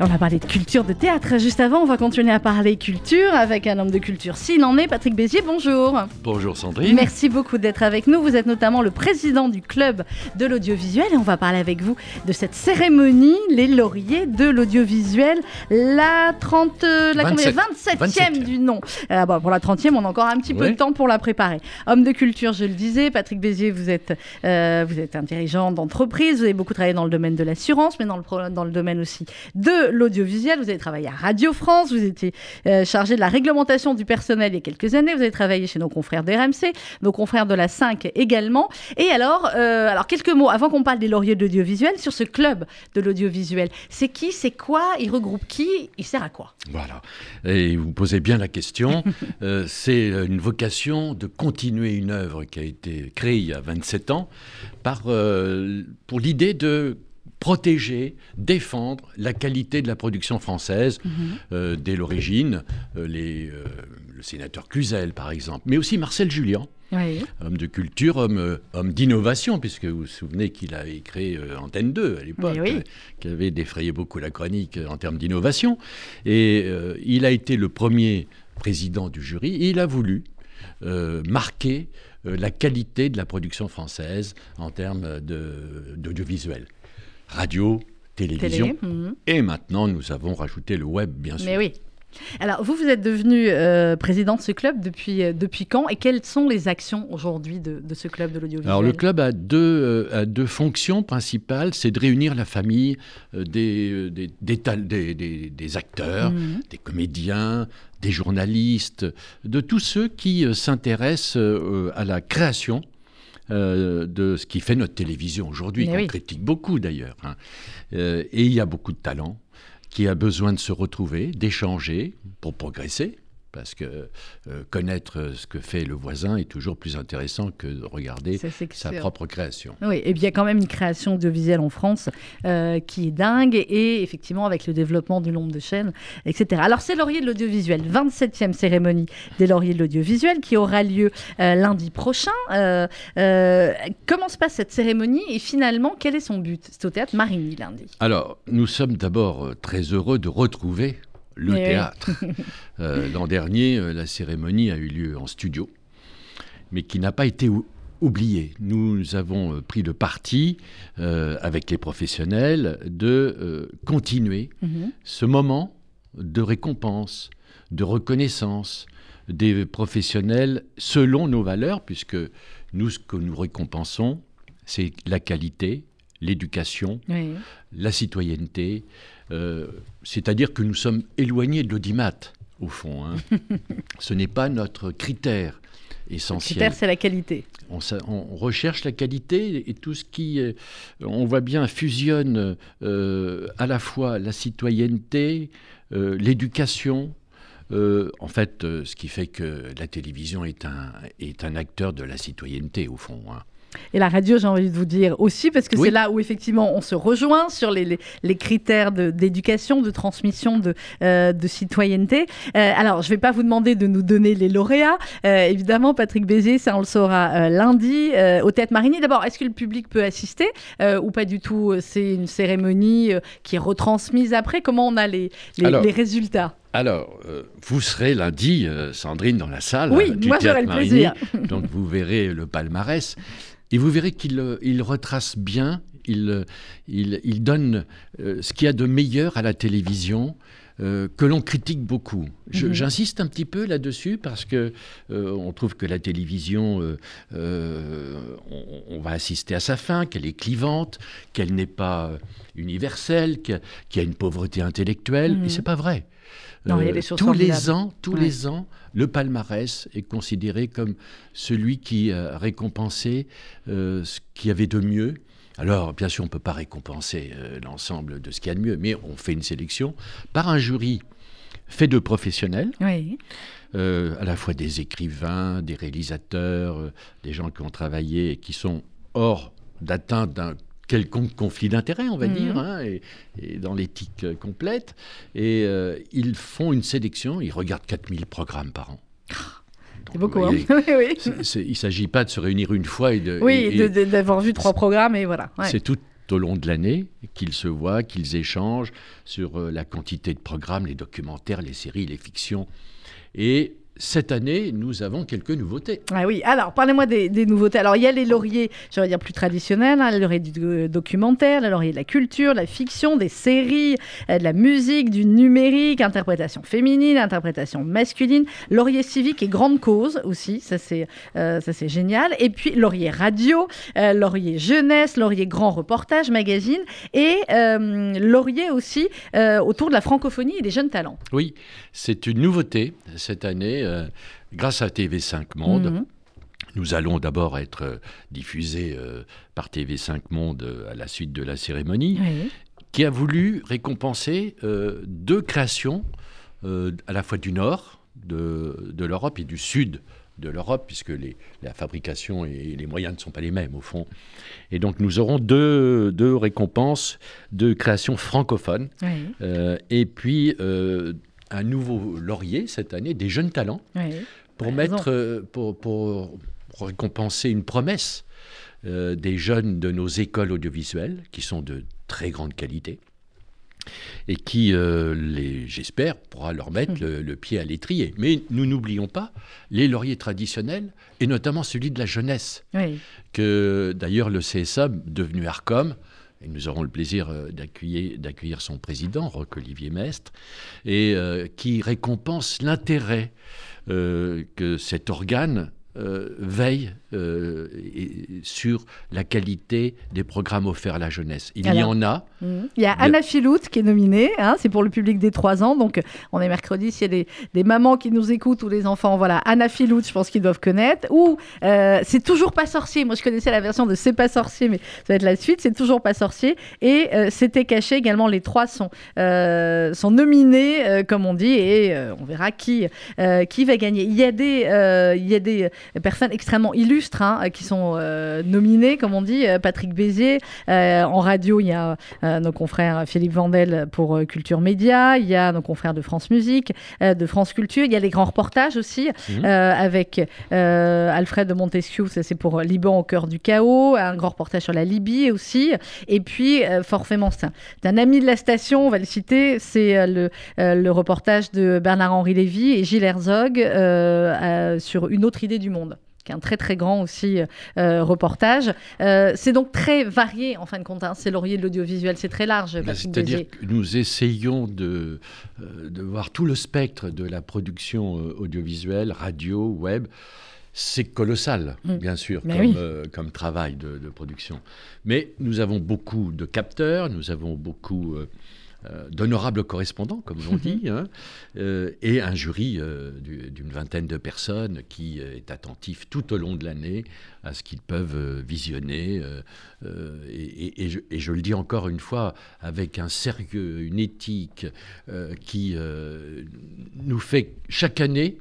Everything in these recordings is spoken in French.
On a parlé de culture de théâtre juste avant, on va continuer à parler culture avec un homme de culture s'il en est, Patrick Bézier, bonjour. Bonjour Sandrine. Merci beaucoup d'être avec nous. Vous êtes notamment le président du club de l'audiovisuel et on va parler avec vous de cette cérémonie, les lauriers de l'audiovisuel, la 30, euh, la 27. 27e 27e. du nom. Euh, bon, pour la 30e, on a encore un petit peu de temps pour la préparer. Homme de culture, je le disais, Patrick Bézier, vous êtes, euh, vous êtes un dirigeant d'entreprise, vous avez beaucoup travaillé dans le domaine de l'assurance, mais dans le, dans le domaine aussi de l'audiovisuel. Vous avez travaillé à Radio France, vous étiez euh, chargé de la réglementation du personnel il y a quelques années, vous avez travaillé chez nos confrères d'RMC, nos confrères de la 5 également. Et alors, euh, alors quelques mots avant qu'on parle des lauriers de l'audiovisuel sur ce club de l'audiovisuel. C'est qui, c'est quoi, il regroupe qui, il sert à quoi? Voilà. Et vous posez bien la question. Euh, c'est une vocation de continuer une œuvre qui a été créée il y a 27 ans par, pour l'idée de protéger, défendre la qualité de la production française euh, dès l'origine. Euh, les, euh, le sénateur Cluzel, par exemple, mais aussi Marcel Julien. Oui. Homme de culture, homme, homme d'innovation, puisque vous vous souvenez qu'il a créé Antenne 2 à l'époque, oui. qui avait défrayé beaucoup la chronique en termes d'innovation. Et il a été le premier président du jury. Et il a voulu marquer la qualité de la production française en termes d'audiovisuel. Radio, télévision. Télé. mhm. Et maintenant, nous avons rajouté le web, bien sûr. Mais oui. Alors, vous, vous êtes devenu euh, président de ce club depuis, euh, depuis quand Et quelles sont les actions aujourd'hui de, de ce club de l'audiovisuel? Alors le club a deux, euh, a deux fonctions principales, c'est de réunir la famille euh, des, des, des, tal- des- des- des acteurs, Mhm. des comédiens, des journalistes, de tous ceux qui s'intéressent à la création euh, de ce qui fait notre télévision aujourd'hui, qu'on oui. critique beaucoup d'ailleurs. hein. Euh, et il y a beaucoup de talents qui a besoin de se retrouver, d'échanger pour progresser. Parce que euh, connaître ce que fait le voisin est toujours plus intéressant que de regarder Ça, sa propre création. Oui, et puis il y a quand même une création audiovisuelle en France euh, qui est dingue, et effectivement avec le développement du nombre de chaînes, etc. Alors c'est Laurier de l'audiovisuel, 27e cérémonie des Lauriers de l'audiovisuel qui aura lieu euh, lundi prochain. Euh, euh, comment se passe cette cérémonie et finalement quel est son but? C'est au théâtre Marigny lundi. Alors, nous sommes d'abord euh, très heureux de retrouver le oui. théâtre. Euh, L'an dernier, euh, la cérémonie a eu lieu en studio, mais qui n'a pas été ou- oubliée. Nous avons euh, pris le parti, euh, avec les professionnels, de euh, continuer Mhm. ce moment de récompense, de reconnaissance des professionnels selon nos valeurs, puisque nous, ce que nous récompensons, c'est la qualité, l'éducation, Oui. la citoyenneté, c'est-à-dire que nous sommes éloignés de l'audimat, au fond. hein. Ce n'est pas notre critère Le essentiel. critère c'est la qualité. On, recherche la qualité et tout ce qui, euh, on voit bien, fusionne euh, à la fois la citoyenneté, euh, l'éducation. euh, en fait, euh, ce qui fait que la télévision est un, est un acteur de la citoyenneté, au fond. hein. Et la radio, j'ai envie de vous dire aussi, parce que Oui. c'est là où effectivement on se rejoint sur les, les, les critères d'éducation, de, transmission, de, euh, de citoyenneté. Euh, alors, je ne vais pas vous demander de nous donner les lauréats. Euh, évidemment, Patrick Bézier, ça on le saura lundi au Théâtre Marigny. D'abord, est-ce que le public peut assister ou pas du tout C'est une cérémonie qui est retransmise après? Comment on a les, les, Alors, les résultats? Alors, euh, vous serez lundi, euh, Sandrine, dans la salle Oui, du moi, Théâtre le Marigny. plaisir. Donc, vous verrez le palmarès. Et vous verrez qu'il euh, il retrace bien, il, euh, il, il donne euh, ce qu'il y a de meilleur à la télévision. euh, que l'on critique beaucoup. Mhm. J'insiste un petit peu là-dessus parce que euh, on trouve que la télévision, euh, on, on va assister à sa fin, qu'elle est clivante, qu'elle n'est pas universelle, qu'il y a une pauvreté intellectuelle. Mhm. Et c'est pas vrai. Non, Euh, tous les ans, tous Ouais. les ans, le palmarès est considéré comme celui qui a récompensé euh, ce qu'il y avait de mieux. Alors, bien sûr, on ne peut pas récompenser euh, l'ensemble de ce qu'il y a de mieux, mais on fait une sélection par un jury fait de professionnels, Oui. euh, à la fois des écrivains, des réalisateurs, euh, des gens qui ont travaillé et qui sont hors d'atteinte d'un quelconque conflit d'intérêts, on va Mhm. dire, hein, et, et dans l'éthique euh, complète. Et euh, ils font une sélection, ils regardent 4000 programmes par an. C'est beaucoup, hein oui, oui. c'est- il ne s'agit pas de se réunir une fois et de. Oui, et- de- d'avoir vu trois programmes et voilà. ouais. C'est tout au long de l'année qu'ils se voient, qu'ils échangent sur euh, la quantité de programmes, les documentaires, les séries, les fictions. Et cette année, nous avons quelques nouveautés. Ah oui, alors parlez-moi des, des nouveautés. Alors il y a les lauriers, j'allais dire plus traditionnels, hein, les lauriers du do- documentaire, les lauriers de la culture, la fiction, des séries, euh, de la musique, du numérique, interprétation féminine, interprétation masculine, laurier civique et grande cause aussi, ça c'est euh, ça c'est génial. Et puis laurier radio, euh, laurier jeunesse, laurier grand reportage, magazine et euh, laurier aussi euh, autour de la francophonie et des jeunes talents. Oui, c'est une nouveauté cette année, euh, grâce à TV5 Monde. Mhm. Nous allons d'abord être euh, diffusés euh, par TV5 Monde à la suite de la cérémonie, Oui. qui a voulu récompenser euh, deux créations, à la fois du nord de, de l'Europe et du sud de l'Europe, puisque les- la fabrication et les moyens ne sont pas les mêmes au fond. Et donc nous aurons deux, deux récompenses de créations francophones, Oui. euh, et puis euh, un nouveau laurier cette année, des jeunes talents Oui. pour mettre, euh, pour, pour récompenser une promesse euh, des jeunes de nos écoles audiovisuelles, qui sont de très grande qualité, et qui, euh, j'espère, pourra leur mettre Hmm. le, le pied à l'étrier. Mais nous n'oublions pas les lauriers traditionnels, et notamment celui de la jeunesse, Oui. que d'ailleurs le CSA, devenu ARCOM, et nous aurons le plaisir euh, d'accueillir, son président, Roch-Olivier Mestre, et euh, qui récompense l'intérêt euh, que cet organe euh, veille euh, et- sur la qualité des programmes offerts à la jeunesse. Il y en a, Mhm. Il y a Anna Filout qui est nominée, hein, c'est pour le public des 3 ans, donc on est mercredi, s'il y a des, des mamans qui nous écoutent ou des enfants, voilà, Anna Filout, je pense qu'ils doivent connaître, ou euh, C'est toujours pas sorcier, moi je connaissais la version de C'est pas sorcier, mais ça va être la suite, C'est toujours pas sorcier, et euh, C'était caché également, les trois sont, euh, sont nominés, euh, comme on dit, et euh, on verra qui, euh, qui va gagner. Il y a des, euh, il y a des personnes extrêmement illustres hein, qui sont euh, nominées, comme on dit, euh, Patrick Bézier, euh, en radio, il y a euh, nos confrères Philippe Vandel pour euh, Culture Média, il y a nos confrères de France Musique, euh, de France Culture, il y a les grands reportages aussi, Mhm. euh, avec euh, Alfred de Montesquieu, ça c'est pour Liban au cœur du chaos, un grand reportage sur la Libye aussi, et puis euh, forcément c'est un, ami de la station, on va le citer, c'est euh, le, euh, le reportage de Bernard-Henri Lévy et Gilles Herzog euh, euh, sur une autre idée du monde qui est un très très grand aussi euh, reportage. Euh, c'est donc très varié en fin de compte. hein. C'est laurier de l'audiovisuel, c'est très large. C'est-à-dire que nous essayons de, euh, de voir tout le spectre de la production euh, audiovisuelle, radio, web. C'est colossal, Mm. bien sûr, Mais comme, oui. euh, comme travail de, de production. Mais nous avons beaucoup de capteurs, nous avons beaucoup euh, euh, d'honorables correspondants, comme l'on dit, hein, euh, et un jury euh, du- d'une vingtaine de personnes qui euh, est attentif tout au long de l'année à ce qu'ils peuvent euh, visionner. euh, euh, et, et- et je, et je le dis encore une fois, avec un sérieux, une éthique euh, qui euh, nous fait chaque année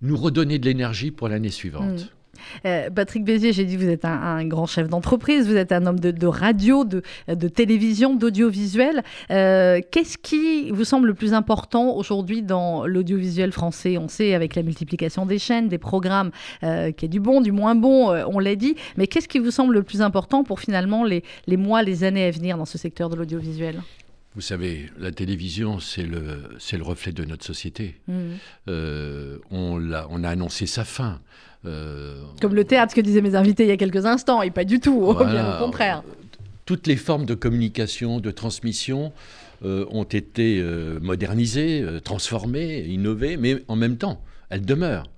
nous redonner de l'énergie pour l'année suivante. Euh, Patrick Bézier, j'ai dit, vous êtes un, un grand chef d'entreprise, vous êtes un homme de, de radio, de, de télévision, d'audiovisuel. Euh, Qu'est-ce qui vous semble le plus important aujourd'hui dans l'audiovisuel français? On sait, avec la multiplication des chaînes, des programmes, euh, qu'il y a du bon, du moins bon, euh, on l'a dit. Mais qu'est-ce qui vous semble le plus important pour finalement les, les mois, les années à venir dans ce secteur de l'audiovisuel? Vous savez, la télévision, c'est le, reflet de notre société. Euh, on, on a annoncé sa fin. Euh, Comme le théâtre, ce que disaient mes invités il y a quelques instants, et pas du tout, Voilà. bien au contraire. Toutes les formes de communication, de transmission euh, ont été euh, modernisées, euh, transformées, innovées, mais en même temps, elles demeurent.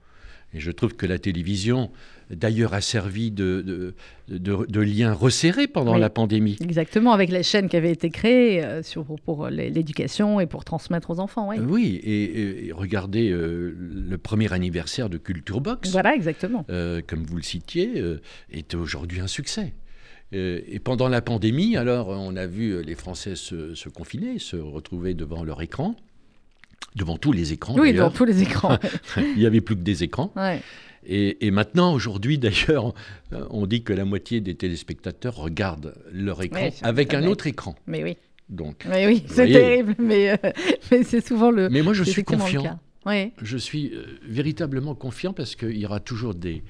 Et je trouve que la télévision, d'ailleurs, a servi de, de, de- de lien resserré pendant Oui. la pandémie. Exactement, avec les chaînes qui avaient été créées euh, sur, pour, pour l'é- l'éducation et pour transmettre aux enfants. Oui. Oui, et, regardez euh, le premier anniversaire de Culture Box. Voilà, exactement. euh, comme vous le citiez, est aujourd'hui un succès. Et pendant la pandémie, alors, on a vu les Français se, se confiner, se retrouver devant leur écran, devant tous les écrans Oui, d'ailleurs. tous les écrans. Il n'y avait plus que des écrans. Ouais. Et, et maintenant, aujourd'hui, d'ailleurs, euh, on dit que la moitié des téléspectateurs regardent leur écran avec un autre écran. Mais oui, Donc, mais oui, c'est terrible, mais, euh, mais c'est souvent le. mais moi, je suis confiant. Oui. Je suis euh, véritablement confiant parce qu'il y aura toujours des,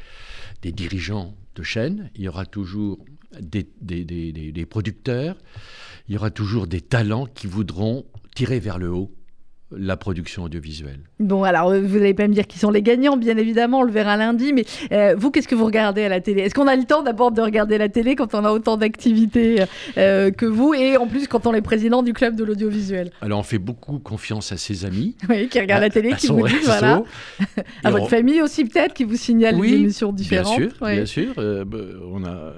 des dirigeants de chaîne, il y aura toujours des- des- des producteurs, il y aura toujours des talents qui voudront tirer vers le haut la production audiovisuelle. Bon, alors, euh, vous n'allez pas me dire qui sont les gagnants, bien évidemment, on le verra lundi, mais euh, vous, qu'est-ce que vous regardez à la télé? Est-ce qu'on a le temps d'abord de regarder la télé quand on a autant d'activités euh, que vous, et en plus quand on est président du club de l'audiovisuel? Alors on fait beaucoup confiance à ses amis, Oui, qui regardent la télé, qui vous disent, voilà, à votre on- famille aussi peut-être, qui vous signale Oui, des émissions Bien différentes. sûr, Oui. bien sûr. euh, bah, on, a,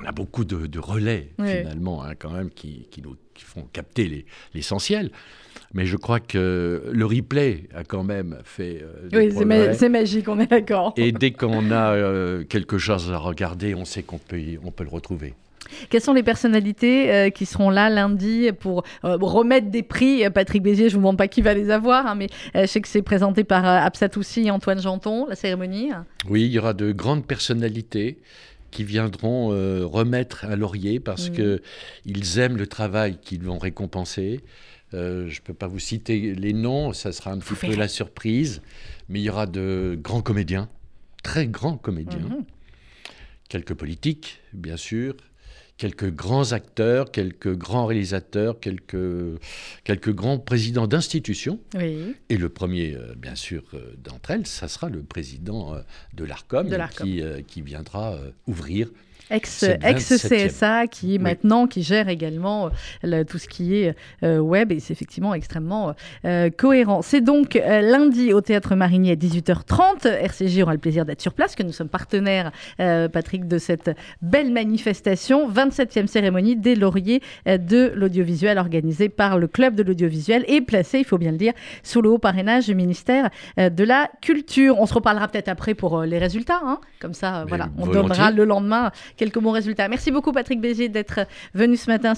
on a beaucoup de, de relais, Oui. finalement, hein, quand même, qui, qui nous qui font capter les- l'essentiel. Mais je crois que le replay a quand même fait euh, des Oui, c'est ma- magique, on est d'accord. Et dès qu'on a euh, quelque chose à regarder, on sait qu'on peut, y- on peut le retrouver. Quelles sont les personnalités euh, qui seront là lundi pour euh, remettre des prix? Patrick Bézier, je ne vous demande pas qui va les avoir, hein, mais euh, je sais que c'est présenté par Absatoussi et Antoine Janton, la cérémonie. Oui, il y aura de grandes personnalités qui viendront euh, remettre un laurier parce Mhm. que ils aiment le travail qu'ils vont récompenser. Euh, je ne peux pas vous citer les noms, ça sera un petit peu la surprise, mais il y aura de grands comédiens, très grands comédiens, Mhm. quelques politiques, bien sûr, quelques grands acteurs, quelques grands réalisateurs, quelques, quelques grands présidents d'institutions. Oui. Et le premier, euh, bien sûr, euh, d'entre elles, ça sera le président euh, de l'ARCOM, qui, qui viendra ouvrir. Ex, Cette ex 27e. CSA qui maintenant qui gère également euh, le- tout ce qui est euh, web et c'est effectivement extrêmement euh, cohérent. C'est donc euh, lundi au théâtre Marigny à 18h30. RCJ aura le plaisir d'être sur place, que nous sommes partenaires, Patrick, de cette belle manifestation. 27e cérémonie des lauriers de l'audiovisuel organisée par le club de l'audiovisuel et placée, il faut bien le dire, sous le haut parrainage du ministère de la Culture. On se reparlera peut-être après pour les résultats. hein. Comme ça, Mais voilà, on volontiers. donnera le lendemain quelques bons résultats. Merci beaucoup Patrick Bézier d'être venu ce matin